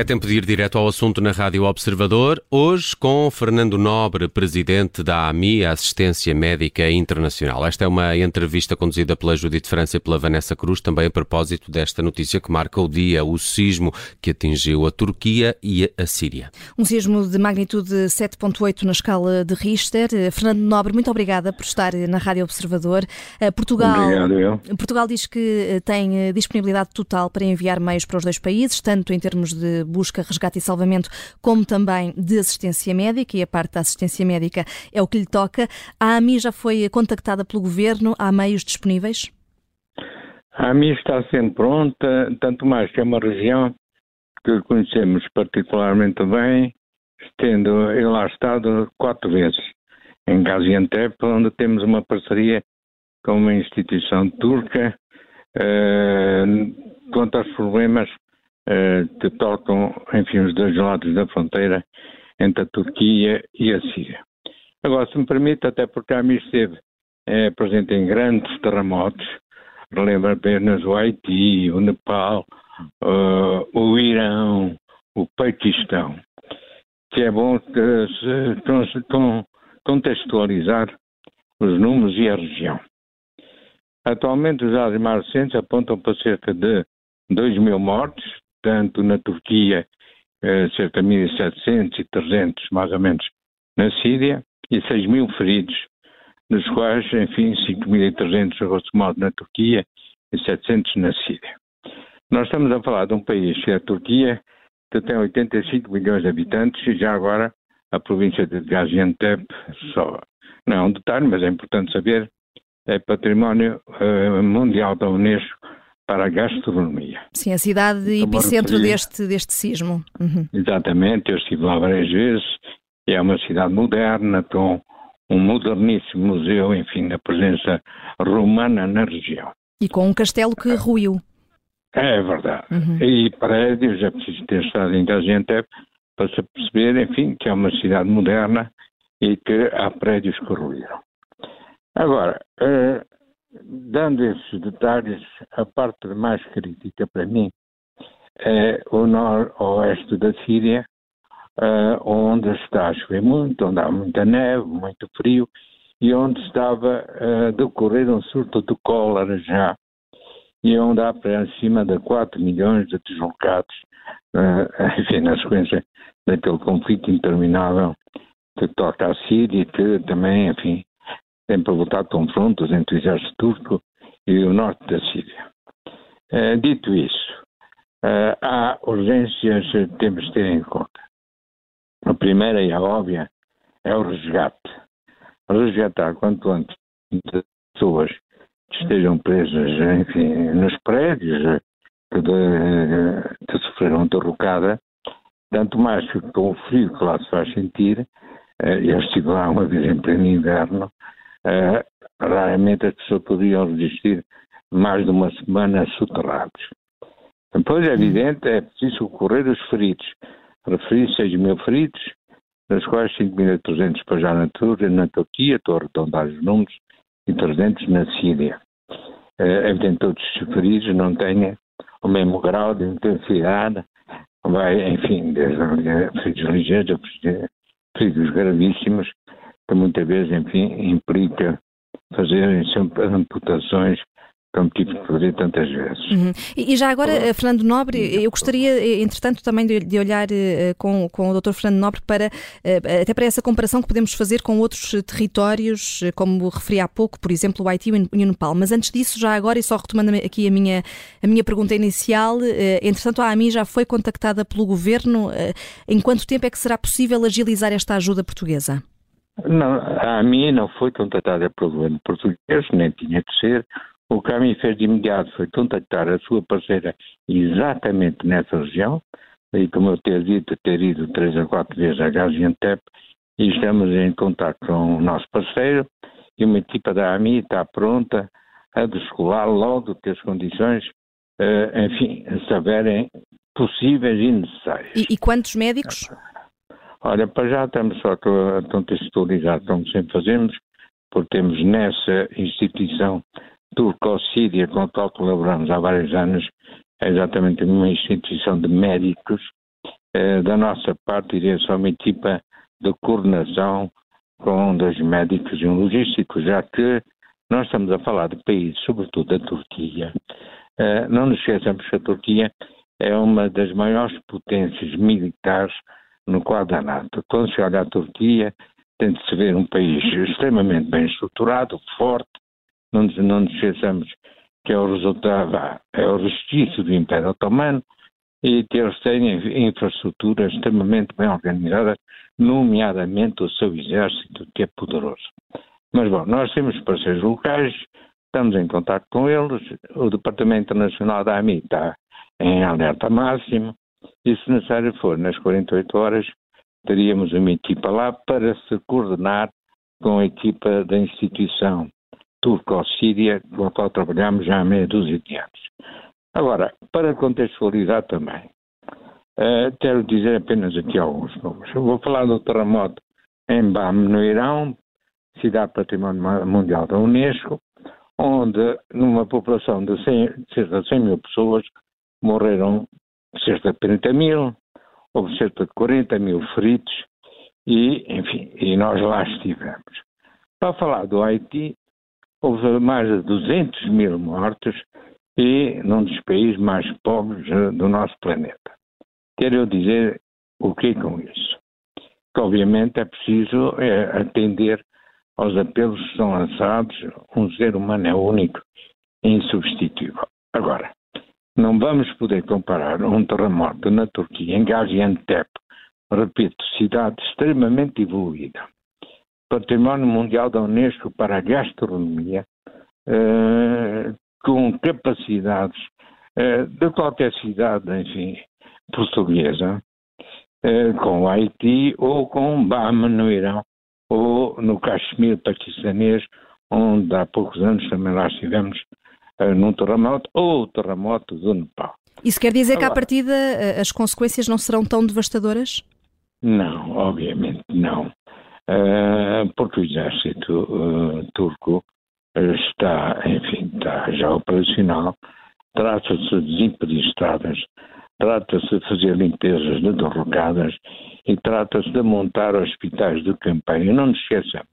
É tempo de ir direto ao assunto na Rádio Observador, hoje com Fernando Nobre, presidente da AMI, Assistência Médica Internacional. Esta é uma entrevista conduzida pela Judite França e pela Vanessa Cruz, também a propósito desta notícia que marca o dia, o sismo que atingiu a Turquia e a Síria. Um sismo de magnitude 7.8 na escala de Richter. Fernando Nobre, muito obrigada por estar na Rádio Observador. Eh, Portugal, Obrigado, Portugal diz que eh, tem eh, disponibilidade total para enviar meios para os dois países, tanto em termos de busca, resgate e salvamento, como também de assistência médica, e a parte da assistência médica é o que lhe toca. A AMI já foi contactada pelo Governo? Há meios disponíveis? A AMI está sendo pronta, tanto mais que é uma região que conhecemos particularmente bem, tendo lá estado quatro vezes em Gaziantep, onde temos uma parceria com uma instituição turca uh, quanto aos problemas que tocam, enfim, os dois lados da fronteira entre a Turquia e a Síria. Agora, se me permite, até porque a AMI esteve é, presente em grandes terremotos, relembra apenas o Haiti, o Nepal, uh, o Irão, o Paquistão, que é bom contextualizar os números e a região. Atualmente, os dados mais recentes apontam para cerca de 2 mil mortes, tanto na Turquia, eh, cerca de 1.700 e 300 mais ou menos na Síria, e 6 mil feridos, dos quais, enfim, 5.300 grosso modo na Turquia e 700 na Síria. Nós estamos a falar de um país que é a Turquia, que tem 85 milhões de habitantes, e já agora a província de Gaziantep, só, não é um detalhe, mas é importante saber, é património uh, mundial da Unesco para a gastronomia. Sim, a cidade de epicentro deste, deste sismo. Uhum. Exatamente, eu estive lá várias vezes, é uma cidade moderna, com um moderníssimo museu, enfim, da presença romana na região. E com um castelo que ruiu. É verdade. Uhum. E prédios, é preciso ter estado em Gaziantep para se perceber, enfim, que é uma cidade moderna e que há prédios que ruíram. Agora, eh, dando esses detalhes, a parte mais crítica para mim é o noroeste da Síria, eh, onde está a chover muito, onde há muita neve, muito frio, e onde estava a decorrer um surto de cólera já, e onde há para cima de 4 milhões de deslocados, uh, enfim, na sequência daquele conflito interminável que toca a Síria, que também, enfim, tem provocado confrontos entre o exército turco e o norte da Síria. Uh, dito isso, uh, há urgências que temos de ter em conta. A primeira e a óbvia é o resgate. Resgatar quanto antes pessoas que estejam presas, enfim, nos prédios que, de, que sofreram derrocada, tanto mais que com o frio que lá se faz sentir, eu estive lá uma vez em pleno inverno, uh, raramente as pessoas podiam resistir mais de uma semana soterrados. Depois é evidente, é preciso socorrer os feridos. Referi 6 mil feridos, das quais 5.300 para já na, na Turquia, estou a arredondar os números, e 300 na Síria. É evidente todos os feridos não têm o mesmo grau de intensidade, vai, enfim, desde feridos ligeiros a feridos gravíssimos, que muitas vezes, enfim, implica fazerem sempre amputações como tive que fazer tantas vezes. Uhum. E, já agora, eh, Fernando Nobre, eu gostaria, eh, entretanto, também de, olhar uh, com, com o Dr. Fernando Nobre para até para essa comparação que podemos fazer com outros territórios, como referi há pouco, por exemplo, o Haiti e o Nepal. Mas antes disso, já agora, e só retomando aqui a minha, a minha pergunta inicial, entretanto, a AMI já foi contactada pelo Governo. em quanto tempo é que será possível agilizar esta ajuda portuguesa? Não, a AMI não foi contactada pelo governo português, nem tinha que ser. O que a mim fez de imediato foi contactar a sua parceira exatamente nessa região, e como eu ter dito, ter ido três a quatro vezes a Gaziantep, e estamos em contato com o nosso parceiro, e uma equipa da AMI está pronta a descolar logo que as condições, uh, enfim, se possíveis e necessárias. E, e, quantos médicos? Olha, para já estamos só a contextualizar, como sempre fazemos, porque temos nessa instituição Turco-Síria, com a qual colaboramos há vários anos, é exatamente uma instituição de médicos Eh, da nossa parte, iria ser uma equipa de coordenação com dois médicos e um logístico, já que nós estamos a falar de países, sobretudo da Turquia. Eh, não nos esqueçamos que a Turquia é uma das maiores potências militares no quadro da NATO. Quando se olha a Turquia, tem de se ver um país extremamente bem estruturado, forte. Não nos, não nos esqueçamos que é o resultado, é o restício do Império Otomano e que eles têm infraestruturas extremamente bem organizadas, nomeadamente o seu exército, que é poderoso. Mas, bom, nós temos parceiros locais, estamos em contato com eles, o Departamento Internacional da AMI está em alerta máximo, e se necessário for, nas 48 horas, teríamos uma equipa lá para se coordenar com a equipa da instituição turco-síria, com a qual trabalhamos já há meia dúzia de anos. Agora, para contextualizar também, uh, quero dizer apenas aqui alguns números. Eu vou falar do terremoto em Bam, no Irão, cidade património mundial da Unesco, onde numa população de 100, cerca de 100 mil pessoas morreram cerca de 30 mil, houve cerca de 40 mil feridos e, enfim, e nós lá estivemos. Para falar do Haiti, houve mais de 200 mil mortos e num dos países mais pobres eh, do nosso planeta. Quero dizer o que com isso? Que obviamente é preciso é, atender aos apelos que são lançados. Um ser humano é único e insubstituível. Agora, não vamos poder comparar um terremoto na Turquia, em Gaziantep, repito, cidade extremamente evoluída, património mundial da Unesco para a gastronomia, eh, com capacidades eh, de qualquer cidade, enfim, portuguesa, eh, com Haiti ou com Bama no Irão, ou no Caxemir paquistanês, onde há poucos anos também lá estivemos num terremoto, ou o terremoto do Nepal. Isso quer dizer Agora, que, à partida, eh, as consequências não serão tão devastadoras? Não, obviamente não. Uh, porque o exército uh, turco está, enfim, está já operacional. Trata-se de impedir estradas, trata-se de fazer limpezas de derrocadas e trata-se de montar hospitais de campanha. Não nos esqueçamos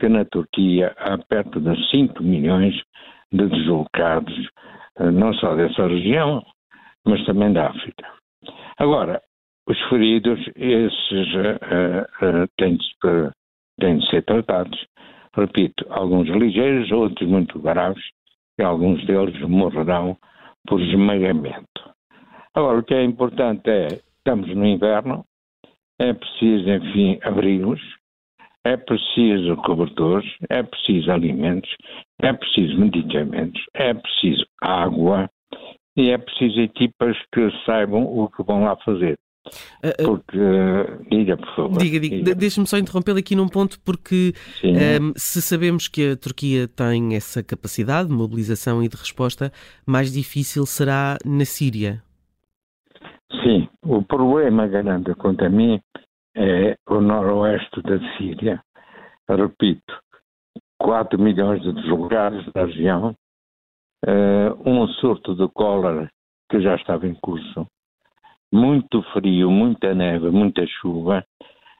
que na Turquia há perto de 5 milhões de deslocados, eh, não só dessa região, mas também da África. Agora, os feridos, esses uh, uh, têm, de, têm de ser tratados. Repito, alguns ligeiros, outros muito graves, e alguns deles morrerão por esmagamento. Agora, o que é importante é, estamos no inverno, é preciso, enfim, abrigos, é preciso cobertores, é preciso alimentos, é preciso medicamentos, é preciso água e é preciso equipas que saibam o que vão lá fazer. Uh, porque, uh, diga, por favor. Diga, diga. diga. Deixe-me só interrompê-lo aqui num ponto, porque um, ehm, se sabemos que a Turquia tem essa capacidade de mobilização e de resposta, mais difícil será na Síria. Sim, o problema grande quanto a mim é o noroeste da Síria. Repito, 4 milhões de deslocados da região, uh, um surto de cólera que já estava em curso, muito frio, muita neve, muita chuva,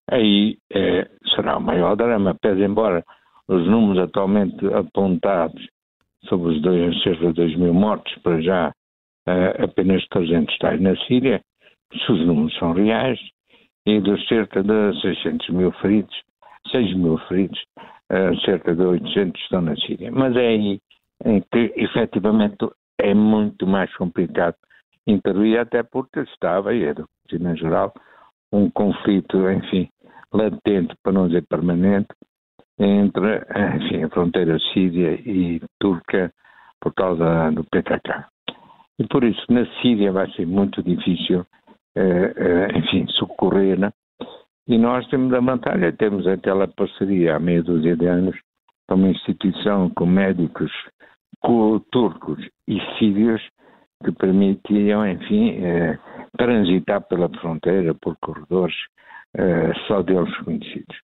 aí é, será o maior drama, pese embora os números atualmente apontados sobre os dois, cerca de 2 mil mortos, para já uh, apenas 300 tais na Síria, se os números são reais, e dos cerca de 600 mil feridos, 6 mil feridos, uh, cerca de 800 estão na Síria. Mas é aí que efetivamente é muito mais complicado intervir, até porque estava, e do em geral, um conflito, enfim, latente, para não dizer permanente, entre enfim, a fronteira síria e turca por causa do PKK. E por isso, na Síria vai ser muito difícil, eh, eh, enfim, socorrer. Né? E nós temos a vantagem, temos aquela parceria há meia dúzia de anos, com uma instituição com médicos com turcos e sírios que permitiam, enfim, eh, transitar pela fronteira por corredores eh, só deles conhecidos.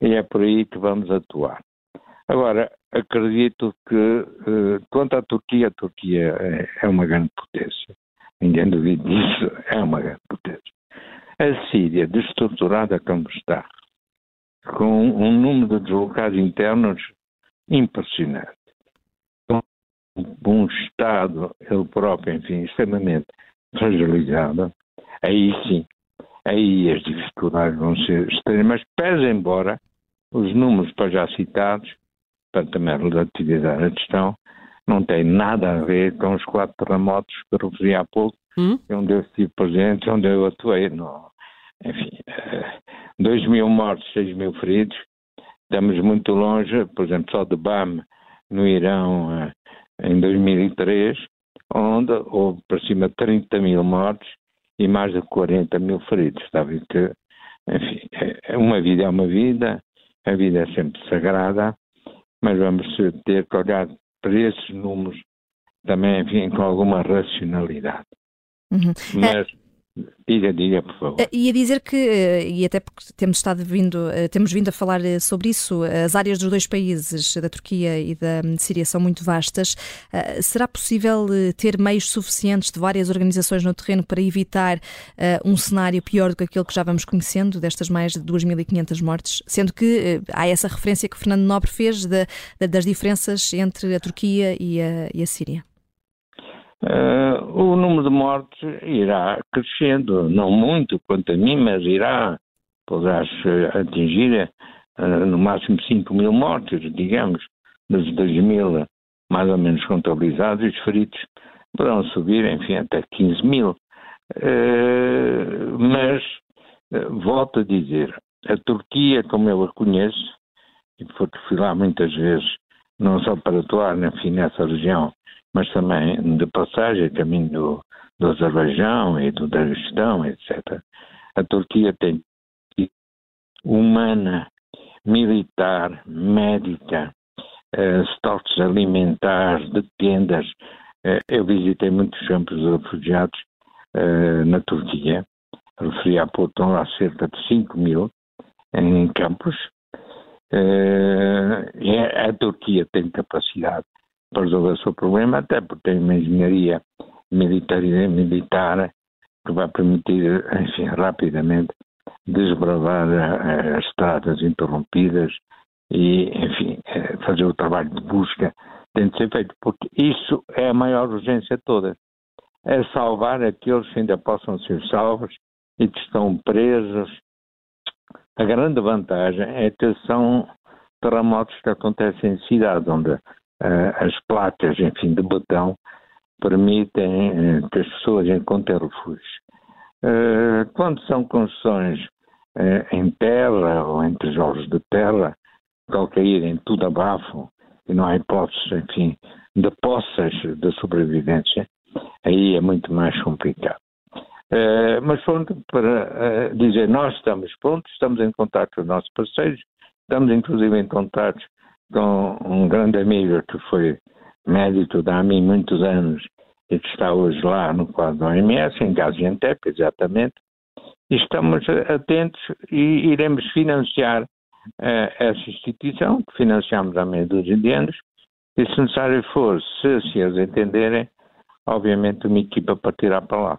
E é por aí que vamos atuar. Agora, acredito que, eh, quanto à Turquia, a Turquia é, é uma grande potência. Ninguém duvida disso, é uma grande potência. A Síria, destruturada como está, com um número de deslocados internos impressionante, com um Estado, ele próprio, enfim, extremamente fragilizado, aí sim, aí as dificuldades vão ser extremas, pese embora os números para já citados, para também relativizar a questão, não tem nada a ver com os quatro terremotos que referi há pouco, hum? onde eu estive presente, onde eu atuei. No, enfim, uh, 2 mil mortos, 6 mil feridos. Estamos muito longe, por exemplo, só de BAM, no Irão, uh, em 2003, onde houve para cima de 30 mil mortos e mais de 40 mil feridos. Está a ver que, enfim, é, uma vida é uma vida, a vida é sempre sagrada, mas vamos ter que olhar para esses números também, enfim, com alguma racionalidade. Uhum. Mas Diga, diga, por favor. Ia eh, dizer que, eh, e até porque temos estado vindo, eh, temos vindo a falar sobre isso, as áreas dos dois países, da Turquia e da Síria, são muito vastas. Será possível ter meios suficientes de várias organizações no terreno para evitar um cenário pior do que aquele que já vamos conhecendo, destas mais de 2.500 mortes? Sendo que há essa referência que Fernando Nobre fez de, de, das diferenças entre a Turquia e a, e a Síria. Uh, o número de mortes irá crescendo, não muito quanto a mim, mas irá, poderá atingir uh, no máximo 5 mil mortes, digamos, dos 2 mil mais ou menos contabilizados, os feridos poderão subir, enfim, até 15 mil. Uh, mas, volto a dizer, a Turquia, como eu a conheço, e porque fui lá muitas vezes, não só para atuar, enfim, nessa região, mas também de passagem, caminho do, do Azerbaijão e do Daguestão, etc. A Turquia tem humana, militar, médica, uh, estoques alimentares, de tendas. Uh, eu visitei muitos campos de refugiados uh, na Turquia. Referi há pouco, estão lá cerca de 5 mil em campos. A Turquia tem capacidade para resolver o seu problema, até porque tem uma engenharia militar, militar que vai permitir, enfim, rapidamente desbravar eh, as estradas interrompidas e, enfim, eh, fazer o trabalho de busca tem de ser feito, porque isso é a maior urgência toda. É salvar aqueles que ainda possam ser salvos e que estão presos. A grande vantagem é que são terremotos que acontecem em cidades onde as placas, enfim, de botão permitem uh, que as pessoas encontrem refúgio. Uh, quando são construções em terra ou em tijolos de terra, ao caírem tudo abafo e não há hipóteses, enfim, de poças de sobrevivência, aí é muito mais complicado. Mas pronto, para dizer, nós estamos prontos, estamos em contato com os nossos parceiros, estamos inclusive em contato com um grande amigo que foi médico da AMI muitos anos e que está hoje lá no quadro da OMS, em Gaziantep, exatamente. Estamos atentos e iremos financiar uh, essa instituição, que financiamos há meia dúzia de anos, e se necessário for, se, se eles entenderem, obviamente uma equipa para tirar para lá.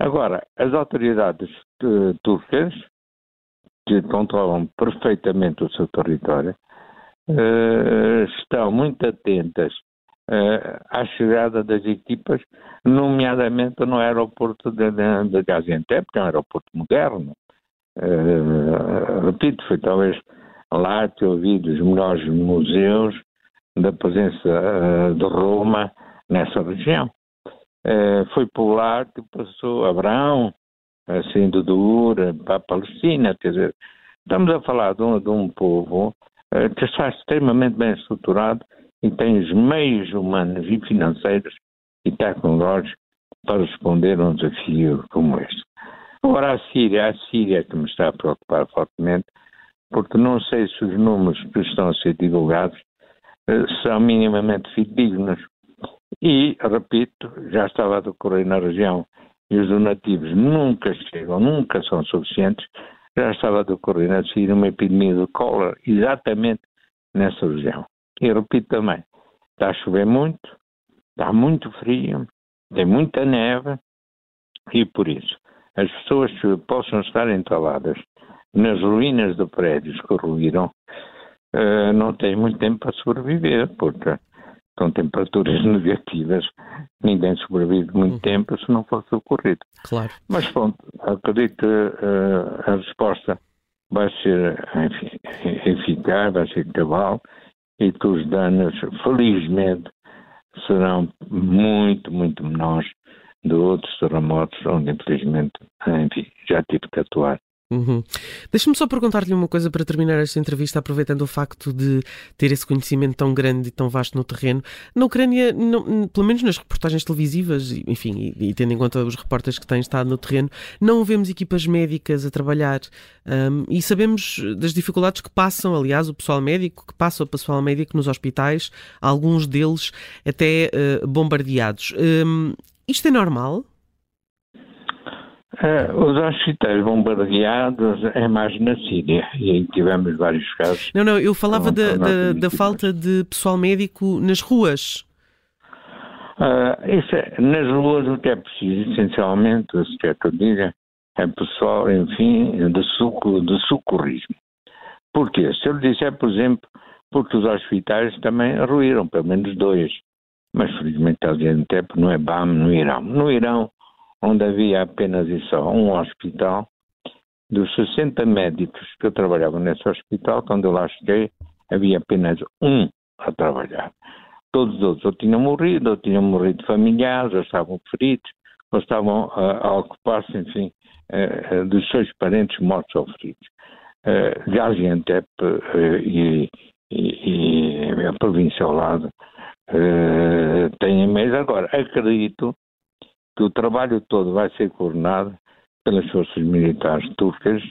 Agora, as autoridades uh, turcas, que controlam perfeitamente o seu território, uh, estão muito atentas uh, à chegada das equipas, nomeadamente no aeroporto de, de, de Gaziantep, que é um aeroporto moderno. Uh, repito, foi talvez lá que eu vi dos melhores museus da presença de Roma nessa região. foi por lá que passou Abraão, saindo do Ur para a Palestina, quer dizer, estamos a falar de um, de um povo eh, que está extremamente bem estruturado e tem os meios humanos e financeiros e tecnológicos para responder a um desafio como este. Agora, a Síria, a Síria que me está a preocupar fortemente, porque não sei se os números que estão a ser divulgados eh, são minimamente fidedignos. E, repito, já estava a decorrer na região e os donativos nunca chegam, nunca são suficientes já estava a decorrer na Síria uma epidemia de cólera exatamente nessa região. E repito também, está a chover muito, está muito frio, tem muita neve e por isso as pessoas possam estar entaladas nas ruínas de prédios que ruíram, uh, não têm muito tempo para sobreviver, porque com temperaturas negativas, ninguém sobrevive muito uhum. tempo se não fosse ocorrido. Claro. Mas pronto, acredito que uh, a resposta vai ser enfim, eficaz, vai ser cabal e que os danos, felizmente, serão muito, muito menores de outros terremotos onde, infelizmente, enfim, já tive que atuar. Uhum. Deixa-me só perguntar-lhe uma coisa para terminar esta entrevista, aproveitando o facto de ter esse conhecimento tão grande e tão vasto no terreno. Na Ucrânia, não, pelo menos nas reportagens televisivas, enfim, e, e, tendo em conta os repórteres que têm estado no terreno, não vemos equipas médicas a trabalhar um, e sabemos das dificuldades que passam, aliás, o pessoal médico, que passa o pessoal médico nos hospitais, alguns deles até uh, bombardeados. Um, isto é normal? Uh, os hospitais bombardeados é mais na Síria e aí tivemos vários casos. Não, não, eu falava da, da, da, falta de pessoal médico nas ruas. Uh, isso é, nas ruas o que é preciso, essencialmente, se quer que eu diga, é pessoal, enfim, de, suco, de socorrismo. Porquê? Se eu disser, por exemplo, porque os hospitais também ruíram, pelo menos dois. Mas felizmente a tempo não é BAM no Irão. No Irão onde havia apenas e só um hospital. Dos 60 médicos que eu trabalhava nesse hospital, quando eu lá cheguei, havia apenas um a trabalhar. Todos os outros ou tinham morrido, ou tinham morrido familiares, ou estavam feridos, ou estavam uh, a ocupar-se, enfim, uh, dos seus parentes mortos ou feridos. Uh, Gaziantep uh, e, e, e, a província ao lado uh, têm mais. Agora, acredito que o trabalho todo vai ser coordenado pelas forças militares turcas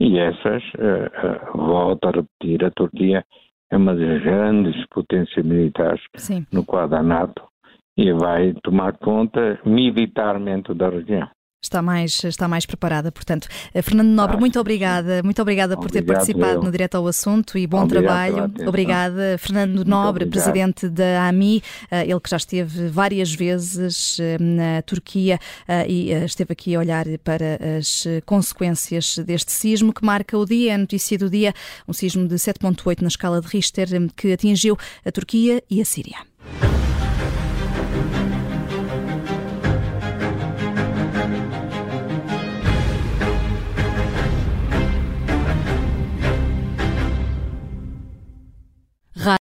e essas, uh, uh, volto a repetir, a Turquia é uma das grandes potências militares Sim. no quadro da NATO e vai tomar conta militarmente da região está mais, está mais preparada. Portanto, eh, Fernando Nobre, muito obrigada, muito obrigada por ter participado eu. no Direto ao Assunto e bom Obrigado trabalho. Obrigada, Fernando Nobre, presidente da AMI, eh, ele que já esteve várias vezes eh, na Turquia e esteve aqui a olhar para as consequências deste sismo que marca o dia, a notícia do dia, um sismo de 7.8 na escala de Richter que atingiu a Turquia e a Síria.